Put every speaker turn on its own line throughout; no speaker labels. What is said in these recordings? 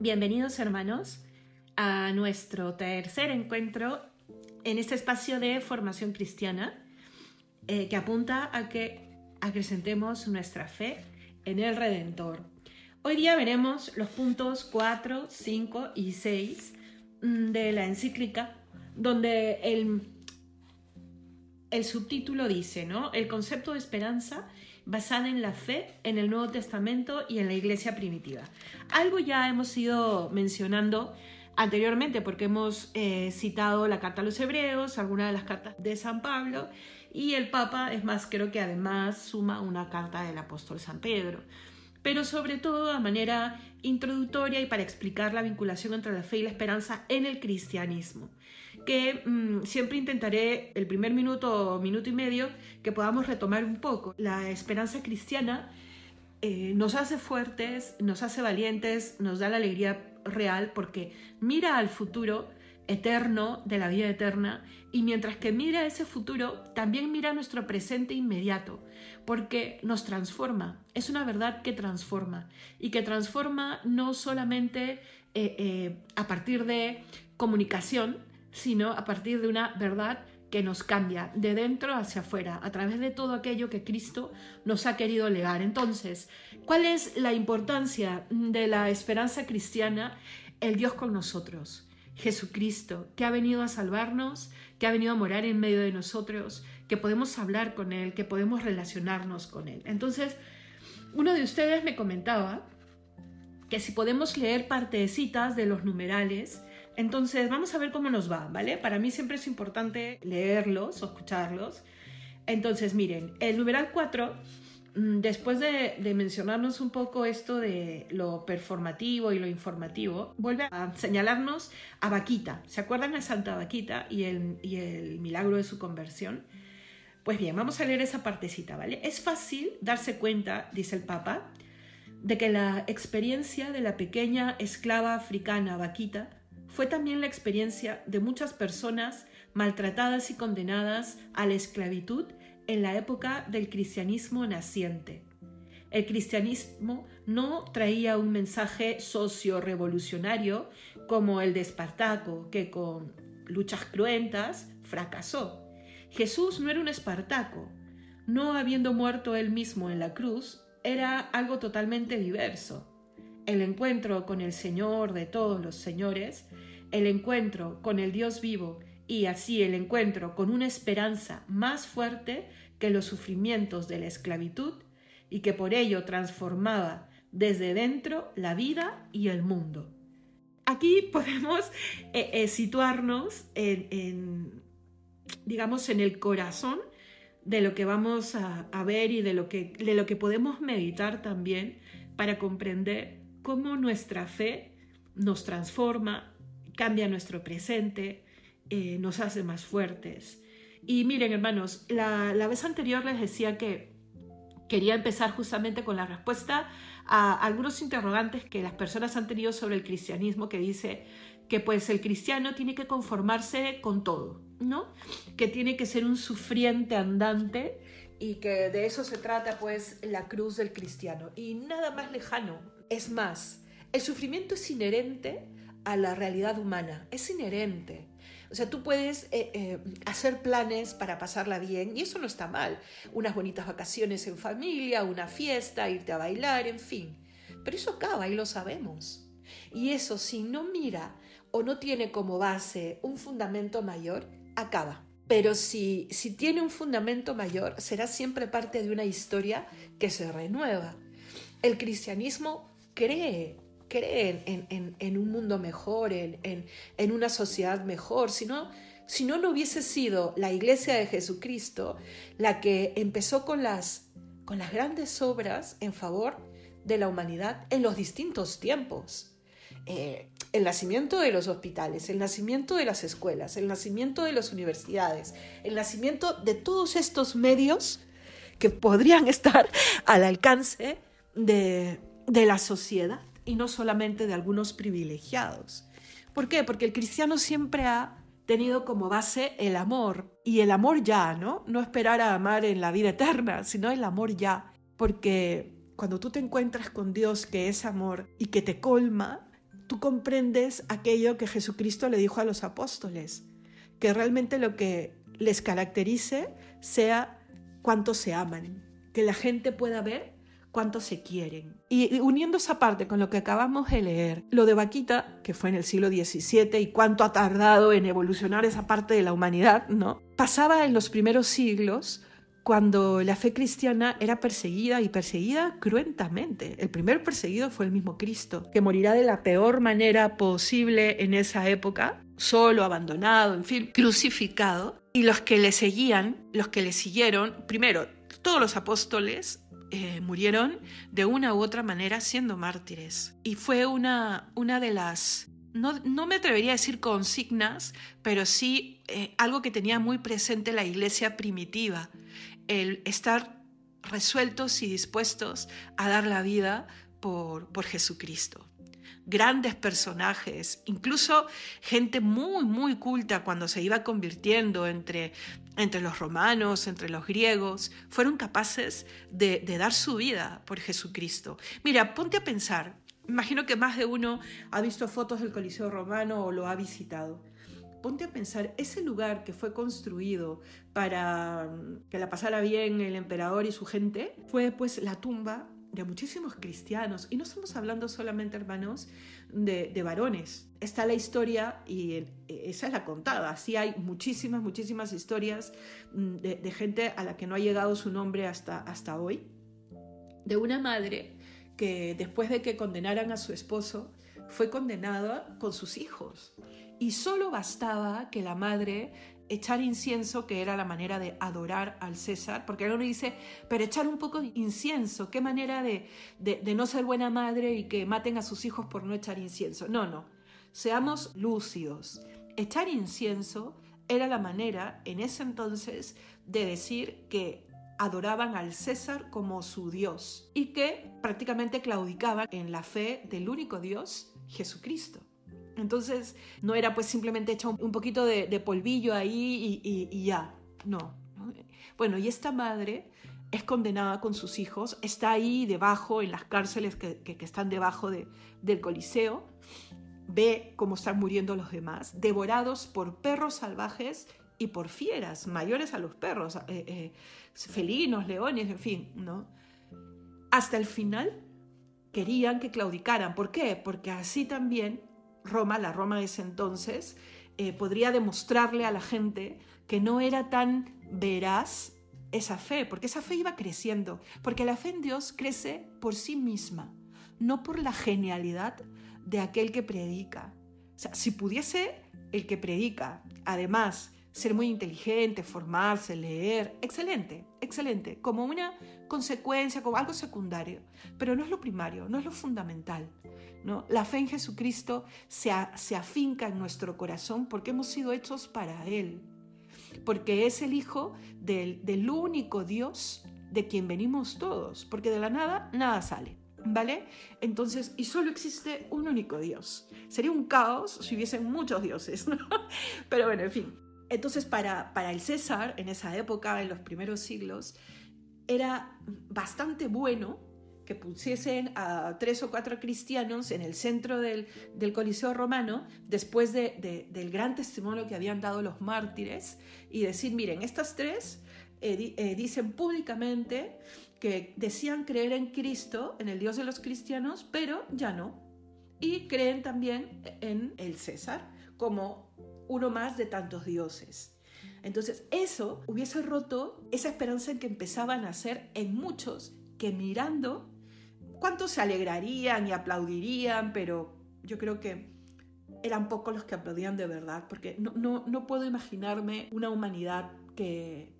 Bienvenidos hermanos a nuestro tercer encuentro en este espacio de formación cristiana eh, que apunta a que acrecentemos nuestra fe en el Redentor. Hoy día veremos los puntos 4, 5 y 6 mm, de la encíclica donde el, el subtítulo dice, ¿no? El concepto de esperanza basada en la fe en el Nuevo Testamento y en la iglesia primitiva. Algo ya hemos ido mencionando anteriormente porque hemos eh, citado la carta a los hebreos, algunas de las cartas de San Pablo y el Papa, es más, creo que además suma una carta del apóstol San Pedro. Pero sobre todo a manera introductoria y para explicar la vinculación entre la fe y la esperanza en el cristianismo que mm, siempre intentaré el primer minuto o minuto y medio que podamos retomar un poco. La esperanza cristiana eh, nos hace fuertes, nos hace valientes, nos da la alegría real porque mira al futuro eterno de la vida eterna y mientras que mira ese futuro, también mira nuestro presente inmediato, porque nos transforma, es una verdad que transforma y que transforma no solamente eh, eh, a partir de comunicación, sino a partir de una verdad que nos cambia de dentro hacia afuera, a través de todo aquello que Cristo nos ha querido legar. Entonces, ¿cuál es la importancia de la esperanza cristiana? El Dios con nosotros, Jesucristo, que ha venido a salvarnos, que ha venido a morar en medio de nosotros, que podemos hablar con Él, que podemos relacionarnos con Él. Entonces, uno de ustedes me comentaba que si podemos leer partecitas de los numerales, entonces, vamos a ver cómo nos va, ¿vale? Para mí siempre es importante leerlos o escucharlos. Entonces, miren, el numeral 4, mm, después de, mencionarnos un poco esto de lo performativo y lo informativo, vuelve a señalarnos a Vaquita. ¿Se acuerdan de Santa Vaquita y el, y el milagro de su conversión? Pues bien, vamos a leer esa partecita, ¿vale? Es fácil darse cuenta, dice el Papa, de que la experiencia de la pequeña esclava africana Vaquita fue también la experiencia de muchas personas maltratadas y condenadas a la esclavitud en la época del cristianismo naciente. El cristianismo no traía un mensaje socio-revolucionario como el de Espartaco, que con luchas cruentas fracasó. Jesús no era un Espartaco. No habiendo muerto él mismo en la cruz, era algo totalmente diverso. El encuentro con el Señor de todos los señores el encuentro con el Dios vivo y así el encuentro con una esperanza más fuerte que los sufrimientos de la esclavitud y que por ello transformaba desde dentro la vida y el mundo. Aquí podemos eh, eh, situarnos en, digamos, en el corazón de lo que vamos a, a ver y de lo, que, de lo que podemos meditar también para comprender cómo nuestra fe nos transforma, cambia nuestro presente, eh, nos hace más fuertes. Y miren, hermanos, la, vez anterior les decía que quería empezar justamente con la respuesta a algunos interrogantes que las personas han tenido sobre el cristianismo, que dice que pues el cristiano tiene que conformarse con todo, ¿no? Que tiene que ser un sufriente andante y que de eso se trata pues la cruz del cristiano. Y nada más lejano. Es más, el sufrimiento es inherente a la realidad humana, es inherente. O sea, tú puedes eh, eh, hacer planes para pasarla bien y eso no está mal. Unas bonitas vacaciones en familia, una fiesta, irte a bailar, en fin. Pero eso acaba y lo sabemos. Y eso si no mira o no tiene como base un fundamento mayor, acaba. Pero si, si tiene un fundamento mayor, será siempre parte de una historia que se renueva. El cristianismo cree creen en, un mundo mejor, en, una sociedad mejor, sino si no, no hubiese sido la iglesia de Jesucristo la que empezó con las, con las grandes obras en favor de la humanidad en los distintos tiempos. Eh, el nacimiento de los hospitales, el nacimiento de las escuelas, el nacimiento de las universidades, el nacimiento de todos estos medios que podrían estar al alcance de, de la sociedad y no solamente de algunos privilegiados. ¿Por qué? Porque el cristiano siempre ha tenido como base el amor y el amor ya, ¿no? No esperar a amar en la vida eterna, sino el amor ya, porque cuando tú te encuentras con Dios que es amor y que te colma,
tú comprendes aquello que Jesucristo le dijo a los apóstoles, que realmente lo que les caracterice sea cuánto se aman, que la gente pueda ver cuánto se quieren. Y uniendo esa parte con lo que acabamos de leer, lo de Vaquita, que fue en el siglo XVII, y cuánto ha tardado en evolucionar esa parte de la humanidad, ¿no? Pasaba en los primeros siglos cuando la fe cristiana era perseguida y perseguida cruentamente. El primer perseguido fue el mismo Cristo, que morirá de la peor manera posible en esa época, solo, abandonado, en fin, crucificado. Y los que le seguían, los que le siguieron, primero, todos los apóstoles eh, murieron de una u otra manera siendo mártires. Y fue una, una de las, no, no, me atrevería a decir consignas, pero sí eh, algo que tenía muy presente la iglesia primitiva, el estar resueltos y dispuestos a dar la vida por, por Jesucristo grandes personajes, incluso gente muy, muy culta cuando se iba convirtiendo entre, entre los romanos, entre los griegos, fueron capaces de, dar su vida por Jesucristo. Mira, ponte a pensar, imagino que más de uno ha visto fotos del Coliseo romano o lo ha visitado ponte a pensar, ese lugar que fue construido para mm, que la pasara bien el emperador y su gente, fue pues la tumba de muchísimos cristianos. Y no estamos hablando solamente, hermanos, de, de, varones. Está la historia y esa es la contada. Sí hay muchísimas, muchísimas historias mm, de, de, gente a la que no ha llegado su nombre hasta, hasta hoy. De una madre que después de que condenaran a su esposo, fue condenada con sus hijos y solo bastaba que la madre echar incienso, que era la manera de adorar al César, porque uno dice, pero echar un poco de incienso, qué manera de, de, no ser buena madre y que maten a sus hijos por no echar incienso. No, no, seamos lúcidos. Echar incienso era la manera en ese entonces de decir que adoraban al César como su Dios y que prácticamente claudicaban en la fe del único Dios, Jesucristo. Entonces no era pues simplemente echar un poquito de, polvillo ahí y, ya, no, Bueno, y esta madre es condenada con sus hijos, está ahí debajo, en las cárceles que, están debajo del Coliseo, ve cómo están muriendo los demás, devorados por perros salvajes y por fieras, mayores a los perros, eh, eh, felinos, leones, en fin, ¿no? Hasta el final querían que claudicaran. ¿Por qué? Porque así también Roma, la Roma de ese entonces, eh, podría demostrarle a la gente que no era tan veraz esa fe, porque esa fe iba creciendo, porque la fe en Dios crece por sí misma, no por la genialidad de aquel que predica. O sea, si pudiese el que predica, además, ser muy inteligente, formarse, leer, excelente, excelente, como una consecuencia, como algo secundario, pero no es lo primario, no es lo fundamental. ¿no? La fe en Jesucristo se, se afinca en nuestro corazón porque hemos sido hechos para Él, porque es el Hijo del, del único Dios de quien venimos todos, porque de la nada nada sale. ¿Vale? Entonces, y solo existe un único Dios. Sería un caos si hubiesen muchos dioses, ¿no? Pero bueno, en fin. Entonces, para, para el César, en esa época, en los primeros siglos, era bastante bueno que pusiesen a tres o cuatro cristianos en el centro del, Coliseo romano después del gran testimonio que habían dado los mártires y decir, miren, estas tres eh, eh, dicen públicamente que decían creer en Cristo, en el Dios de los cristianos, pero ya no. Y creen también en el César como uno más de tantos dioses. Entonces, eso hubiese roto esa esperanza en que empezaban a hacer en muchos que mirando ¿Cuántos se alegrarían y aplaudirían? Pero yo creo que eran pocos los que aplaudían de verdad, porque no, no, no puedo imaginarme una humanidad que,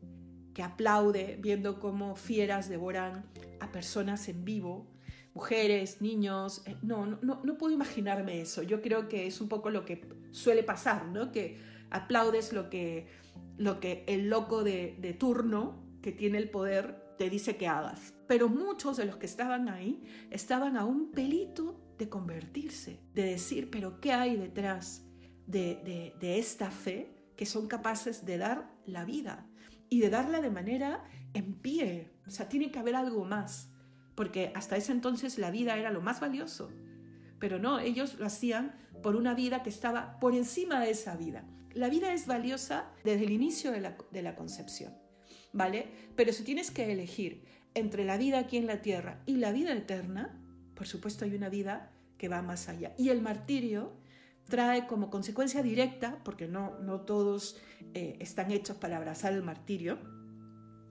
que aplaude viendo cómo fieras devoran a personas en vivo, mujeres, niños. Eh, no, no, no puedo imaginarme eso. Yo creo que es un poco lo que suele pasar, ¿no? Que aplaudes lo que, lo que el loco de, de turno que tiene el poder te dice que hagas. Pero muchos de los que estaban ahí estaban a un pelito de convertirse, de decir, pero ¿qué hay detrás de, de, esta fe que son capaces de dar la vida y de darla de manera en pie? O sea, tiene que haber algo más, porque hasta ese entonces la vida era lo más valioso. Pero no, ellos lo hacían por una vida que estaba por encima de esa vida. La vida es valiosa desde el inicio de la, concepción, ¿vale? Pero si tienes que elegir entre la vida aquí en la tierra y la vida eterna, por supuesto hay una vida que va más allá. Y el martirio trae como consecuencia directa, porque no, no todos eh, están hechos para abrazar el martirio,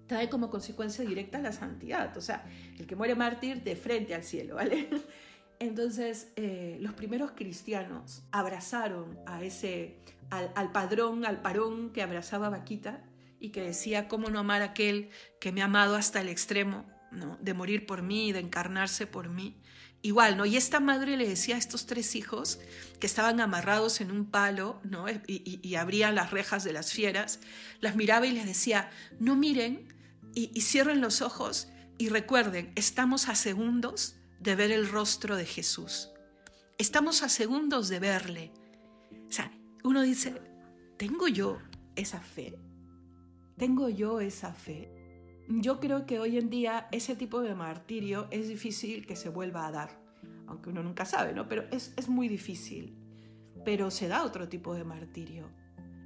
trae como consecuencia directa la santidad. O sea, el que muere mártir de frente al cielo, ¿vale? Entonces, eh, los primeros cristianos abrazaron a ese, al, al, padrón, al parón que abrazaba a Vaquita y que decía, ¿cómo no amar a aquel que me ha amado hasta el extremo, ¿no? de morir por mí, de encarnarse por mí? Igual, ¿no? Y esta madre le decía a estos tres hijos que estaban amarrados en un palo, ¿no? Y, y, abrían las rejas de las fieras, las miraba y les decía, no miren y, cierren los ojos y recuerden, estamos a segundos de ver el rostro de Jesús. Estamos a segundos de verle. O sea, uno dice, ¿tengo yo esa fe? ¿Tengo yo esa fe? Yo creo que hoy en día ese tipo de martirio es difícil que se vuelva a dar, aunque uno nunca sabe, ¿no? Pero es, es muy difícil. Pero se da otro tipo de martirio,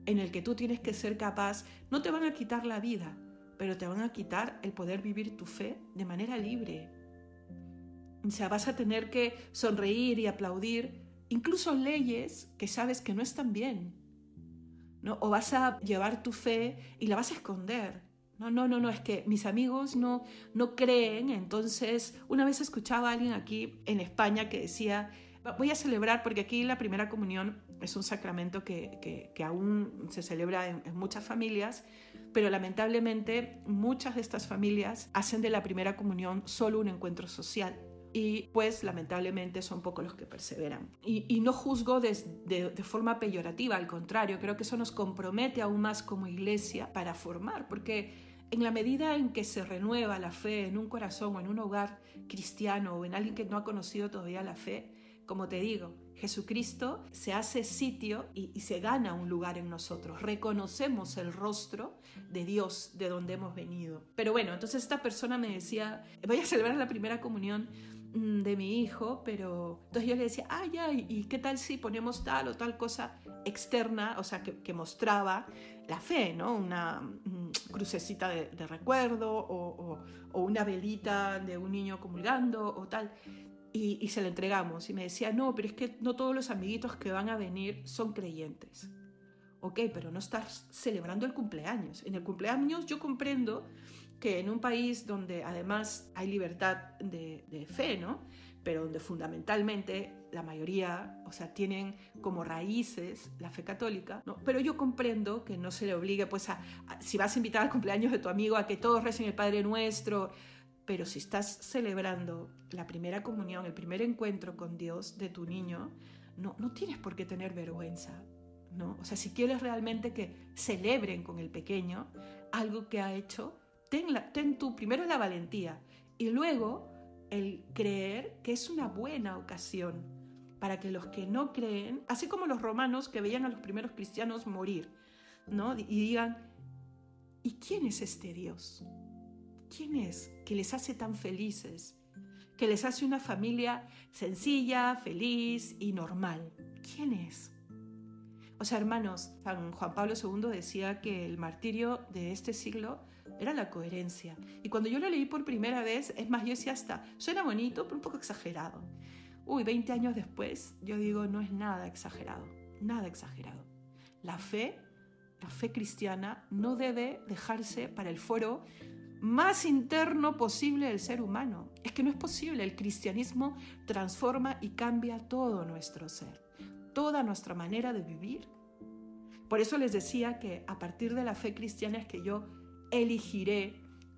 en el que tú tienes que ser capaz, no te van a quitar la vida, pero te van a quitar el poder vivir tu fe de manera libre, o sea, vas a tener que sonreír y aplaudir incluso leyes que sabes que no están bien. ¿no? O vas a llevar tu fe y la vas a esconder. No, no, no, no, es que mis amigos no, no creen. Entonces, una vez escuchaba a alguien aquí en España que decía, voy a celebrar, porque aquí la primera comunión es un sacramento que, que, aún se celebra en muchas familias, pero lamentablemente muchas de estas familias hacen de la primera comunión solo un encuentro social y pues lamentablemente son pocos los que perseveran. Y, no juzgo de, de, forma peyorativa, al contrario, creo que eso nos compromete aún más como iglesia para formar, porque en la medida en que se renueva la fe en un corazón o en un hogar cristiano o en alguien que no ha conocido todavía la fe, como te digo, Jesucristo se hace sitio y, se gana un lugar en nosotros. Reconocemos el rostro de Dios de donde hemos venido. Pero bueno, entonces esta persona me decía, voy a celebrar la primera comunión Mm, de mi hijo, pero entonces yo le decía, ah, ya, ¿y qué tal si ponemos tal o tal cosa externa, o sea, que, mostraba la fe, ¿no? Una mm, crucecita de, recuerdo o, o, una velita de un niño comulgando o tal. Y, y se la entregamos y me decía, no, pero es que no todos los amiguitos que van a venir son creyentes. Ok, pero no estás celebrando el cumpleaños. En el cumpleaños yo comprendo que en un país donde además hay libertad de, de, fe, ¿no? Pero donde fundamentalmente la mayoría, o sea, tienen como raíces la fe católica, ¿no? Pero yo comprendo que no se le obligue, pues, a, a, si vas a invitar al cumpleaños de tu amigo a que todos recen el Padre Nuestro, pero si estás celebrando la primera comunión, el primer encuentro con Dios de tu niño, no, no tienes por qué tener vergüenza, ¿no? O sea, si quieres realmente que celebren con el pequeño algo que ha hecho, ten, la, tú primero la valentía y luego el creer que es una buena ocasión para que los que no creen, así como los romanos que veían a los primeros cristianos morir, ¿no? Y digan, ¿y quién es este Dios? ¿Quién es que les hace tan felices? Que les hace una familia sencilla, feliz y normal. ¿Quién es? O sea, hermanos, San Juan Pablo II decía que el martirio de este siglo era la coherencia. Y cuando yo lo leí por primera vez, es más, yo decía hasta, suena bonito, pero un poco exagerado. Uy, 20 años después, yo digo, no es nada exagerado, nada exagerado. La fe, la fe cristiana, no debe dejarse para el foro más interno posible del ser humano. Es que no es posible, el cristianismo transforma y cambia todo nuestro ser, toda nuestra manera de vivir. Por eso les decía que a partir de la fe cristiana es que yo elegiré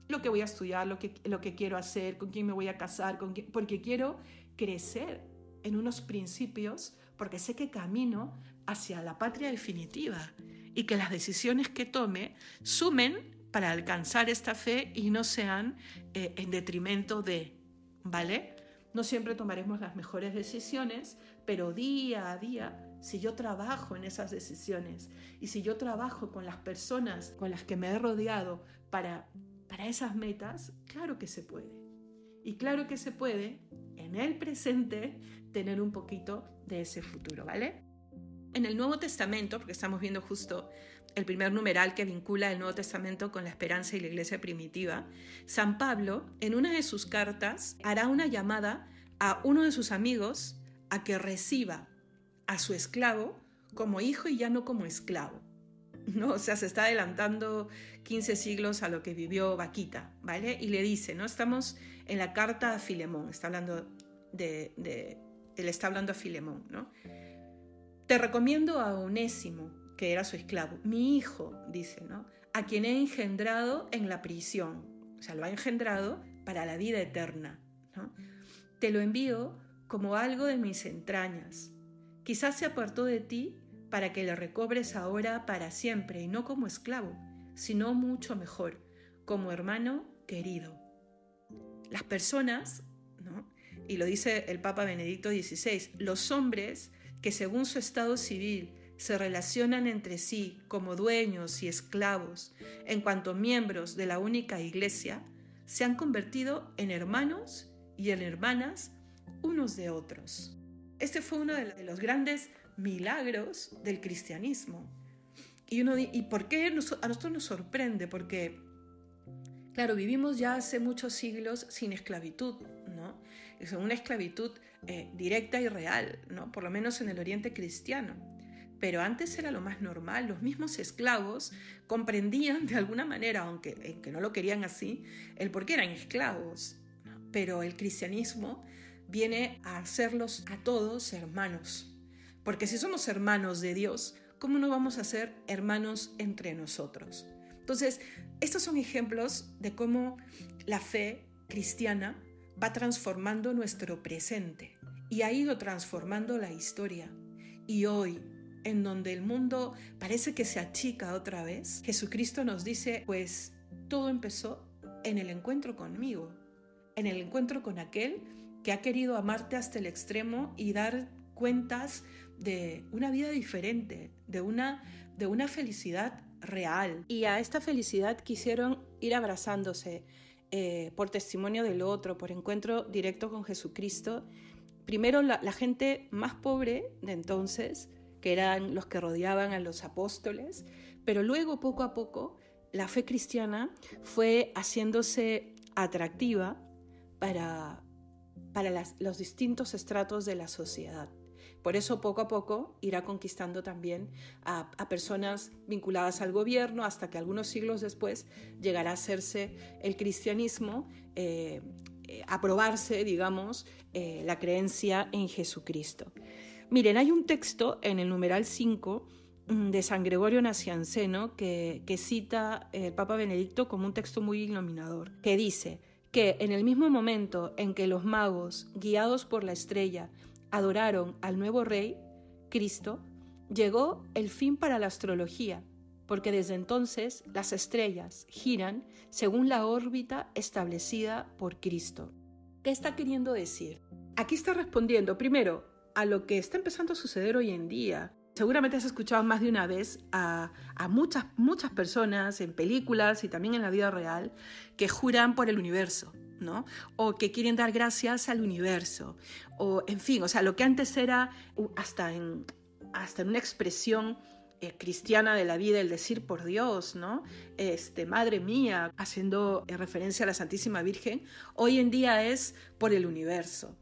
lo que voy a estudiar, lo que, lo que quiero hacer, con quién me voy a casar, con quién, porque quiero crecer en unos principios, porque sé que camino hacia la patria definitiva y que las decisiones que tome sumen para alcanzar esta fe y no sean eh, en detrimento de, ¿vale? No siempre tomaremos las mejores decisiones, pero día a día si yo trabajo en esas decisiones y si yo trabajo con las personas con las que me he rodeado para, para esas metas, claro que se puede. Y claro que se puede en el presente tener un poquito de ese futuro, ¿vale? En el Nuevo Testamento, porque estamos viendo justo el primer numeral que vincula el Nuevo Testamento con la esperanza y la iglesia primitiva, San Pablo, en una de sus cartas, hará una llamada a uno de sus amigos a que reciba a su esclavo como hijo y ya no como esclavo. ¿no? O sea, se está adelantando 15 siglos a lo que vivió Vaquita, ¿vale? Y le dice, ¿no? Estamos en la carta a Filemón, está hablando de, de él está hablando a Filemón, ¿no? Te recomiendo a Onésimo, que era su esclavo, mi hijo, dice, ¿no? A quien he engendrado en la prisión, o sea, lo ha engendrado para la vida eterna, ¿no? Te lo envío como algo de mis entrañas. Quizás se apartó de ti para que le recobres ahora para siempre y no como esclavo, sino mucho mejor, como hermano querido. Las personas, ¿no? y lo dice el Papa Benedicto XVI, los hombres que según su estado civil se relacionan entre sí como dueños y esclavos en cuanto miembros de la única iglesia, se han convertido en hermanos y en hermanas unos de otros. Este fue uno de los grandes milagros del cristianismo. Y, uno, ¿Y por qué a nosotros nos sorprende? Porque, claro, vivimos ya hace muchos siglos sin esclavitud, ¿no? Es una esclavitud eh, directa y real, ¿no? Por lo menos en el Oriente cristiano. Pero antes era lo más normal, los mismos esclavos comprendían de alguna manera, aunque, aunque no lo querían así, el por qué eran esclavos. Pero el cristianismo viene a hacerlos a todos hermanos, porque si somos hermanos de Dios, ¿cómo no vamos a ser hermanos entre nosotros? Entonces, estos son ejemplos de cómo la fe cristiana va transformando nuestro presente y ha ido transformando la historia. Y hoy, en donde el mundo parece que se achica otra vez, Jesucristo nos dice, pues todo empezó en el encuentro conmigo, en el encuentro con aquel que ha querido amarte hasta el extremo y dar cuentas de una vida diferente, de una, de una felicidad real. Y a esta felicidad quisieron ir abrazándose eh, por testimonio del otro, por encuentro directo con Jesucristo. Primero la, la gente más pobre de entonces, que eran los que rodeaban a los apóstoles, pero luego poco a poco la fe cristiana fue haciéndose atractiva para, para los distintos estratos de la sociedad. Por eso poco a poco irá conquistando también a, personas vinculadas al gobierno hasta que algunos siglos después llegará a hacerse el cristianismo, eh, eh, aprobarse, digamos, eh, la creencia en Jesucristo. Miren, hay un texto en el numeral 5 mm, de San Gregorio Nacianceno que, que cita el Papa Benedicto como un texto muy iluminador, que dice que en el mismo momento en que los magos, guiados por la estrella, adoraron al nuevo rey, Cristo, llegó el fin para la astrología, porque desde entonces las estrellas giran según la órbita establecida por Cristo. ¿Qué está queriendo decir? Aquí está respondiendo primero a lo que está empezando a suceder hoy en día. Seguramente has escuchado más de una vez a, muchas, muchas personas en películas y también en la vida real que juran por el universo, o que quieren dar gracias al universo, o en fin, o sea, lo que antes era hasta en, hasta en una expresión eh, cristiana de la vida, el decir por Dios, ¿no? Este, madre mía, haciendo eh, referencia a la Santísima Virgen, hoy en día es por el universo.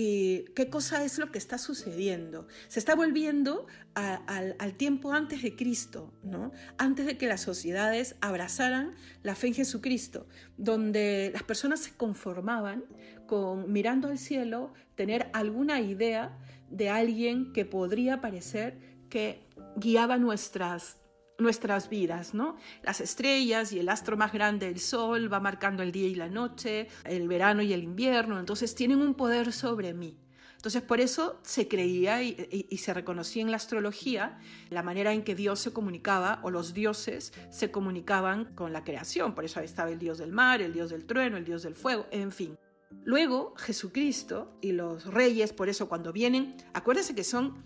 ¿Y qué cosa es lo que está sucediendo? Se está volviendo al, tiempo antes de Cristo, ¿no? Antes de que las sociedades abrazaran la fe en Jesucristo, donde las personas se conformaban con mirando al cielo, tener alguna idea de alguien que podría parecer que guiaba nuestras nuestras vidas, ¿no? Las estrellas y el astro más grande, el sol, va marcando el día y la noche, el verano y el invierno, entonces tienen un poder sobre mí. Entonces por eso se creía y, se reconocía en la astrología la manera en que Dios se comunicaba o los dioses se comunicaban con la creación. Por eso estaba el dios del mar, el dios del trueno, el dios del fuego, en fin. Luego Jesucristo y los reyes, por eso cuando vienen, acuérdense que son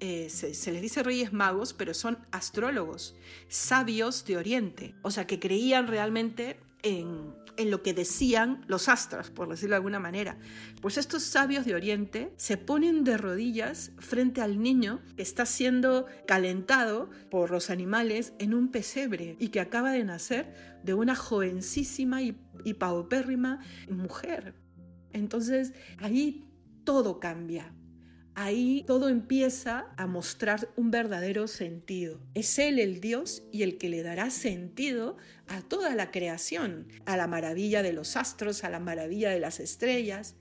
eh, se, les dice reyes magos, pero son astrólogos, sabios de Oriente, o sea, que creían realmente en, en lo que decían los astros, por decirlo de alguna manera. Pues estos sabios de Oriente se ponen de rodillas frente al niño que está siendo calentado por los animales en un pesebre y que acaba de nacer de una jovencísima y, y paupérrima mujer. Entonces ahí todo cambia ahí todo empieza a mostrar un verdadero sentido. Es Él el Dios y el que le dará sentido a toda la creación, a la maravilla de los astros, a la maravilla de las estrellas.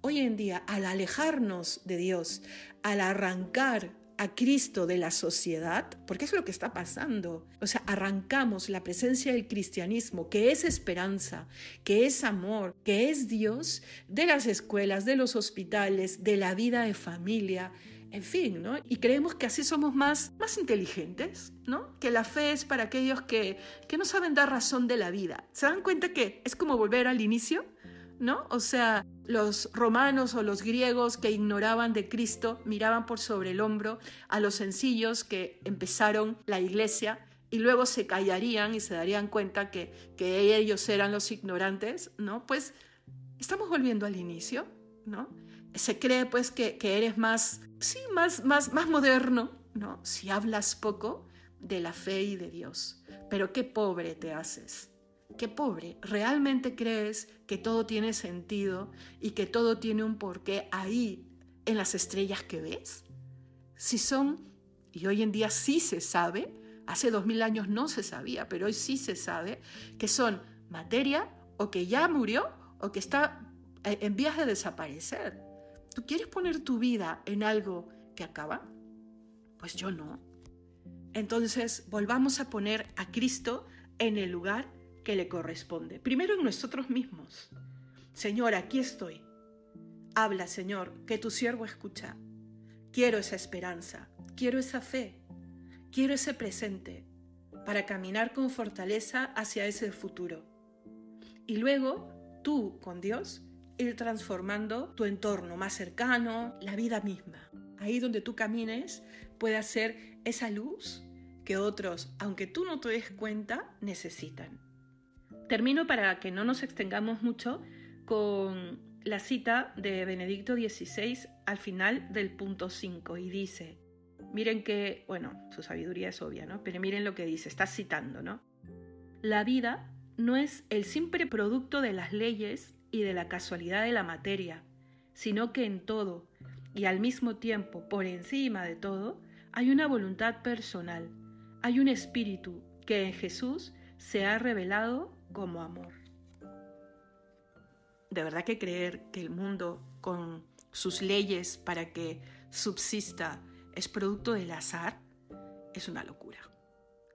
Hoy en día, al alejarnos de Dios, al arrancar a Cristo de la sociedad, porque es lo que está pasando. O sea, arrancamos la presencia del cristianismo, que es esperanza, que es amor, que es Dios, de las escuelas, de los hospitales, de la vida de familia, en fin, ¿no? Y creemos que así somos más, más inteligentes, ¿no? Que la fe es para aquellos que, que no saben dar razón de la vida. ¿Se dan cuenta que es como volver al inicio? ¿no? O sea, los romanos o los griegos que ignoraban de Cristo miraban por sobre el hombro a los sencillos que empezaron la iglesia y luego se callarían y se darían cuenta que, que ellos eran los ignorantes, ¿no? Pues estamos volviendo al inicio, ¿no? Se cree pues que, que eres más, sí, más, más, más moderno, ¿no? Si hablas poco de la fe y de Dios. Pero qué pobre te haces qué pobre, ¿realmente crees que todo tiene sentido y que todo tiene un porqué ahí en las estrellas que ves? Si son, y hoy en día sí se sabe, hace dos mil años no se sabía, pero hoy sí se sabe, que son materia o que ya murió o que está eh, en vías de desaparecer. ¿Tú quieres poner tu vida en algo que acaba? Pues yo no. Entonces, volvamos a poner a Cristo en el lugar que le corresponde. Primero en nosotros mismos. Señor, aquí estoy. Habla, Señor, que tu siervo escucha. Quiero esa esperanza, quiero esa fe, quiero ese presente para caminar con fortaleza hacia ese futuro. Y luego, tú con Dios, ir transformando tu entorno más cercano, la vida misma. Ahí donde tú camines puede ser esa luz que otros, aunque tú no te des cuenta, necesitan. Termino para que no nos extengamos mucho con la cita de Benedicto XVI al final del punto 5 y dice, miren que, bueno, su sabiduría es obvia, ¿no? Pero miren lo que dice, está citando, ¿no? La vida no es el simple producto de las leyes y de la casualidad de la materia, sino que en todo, y al mismo tiempo por encima de todo, hay una voluntad personal, hay un espíritu que en Jesús se ha revelado como amor. De verdad que creer que el mundo con sus leyes para que subsista es producto del azar es una locura.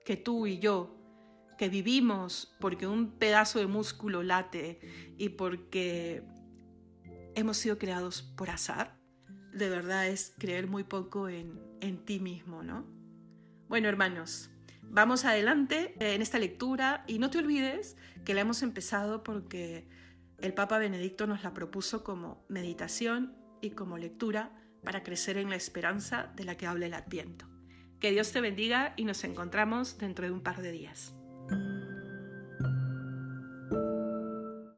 Que tú y yo, que vivimos porque un pedazo de músculo late y porque hemos sido creados por azar, de verdad es creer muy poco en, en ti mismo, ¿no? Bueno, hermanos, Vamos adelante en esta lectura y no te olvides que la hemos empezado porque el Papa Benedicto nos la propuso como meditación y como lectura para crecer en la esperanza de la que habla el Adviento. Que Dios te bendiga y nos encontramos dentro de un par de días.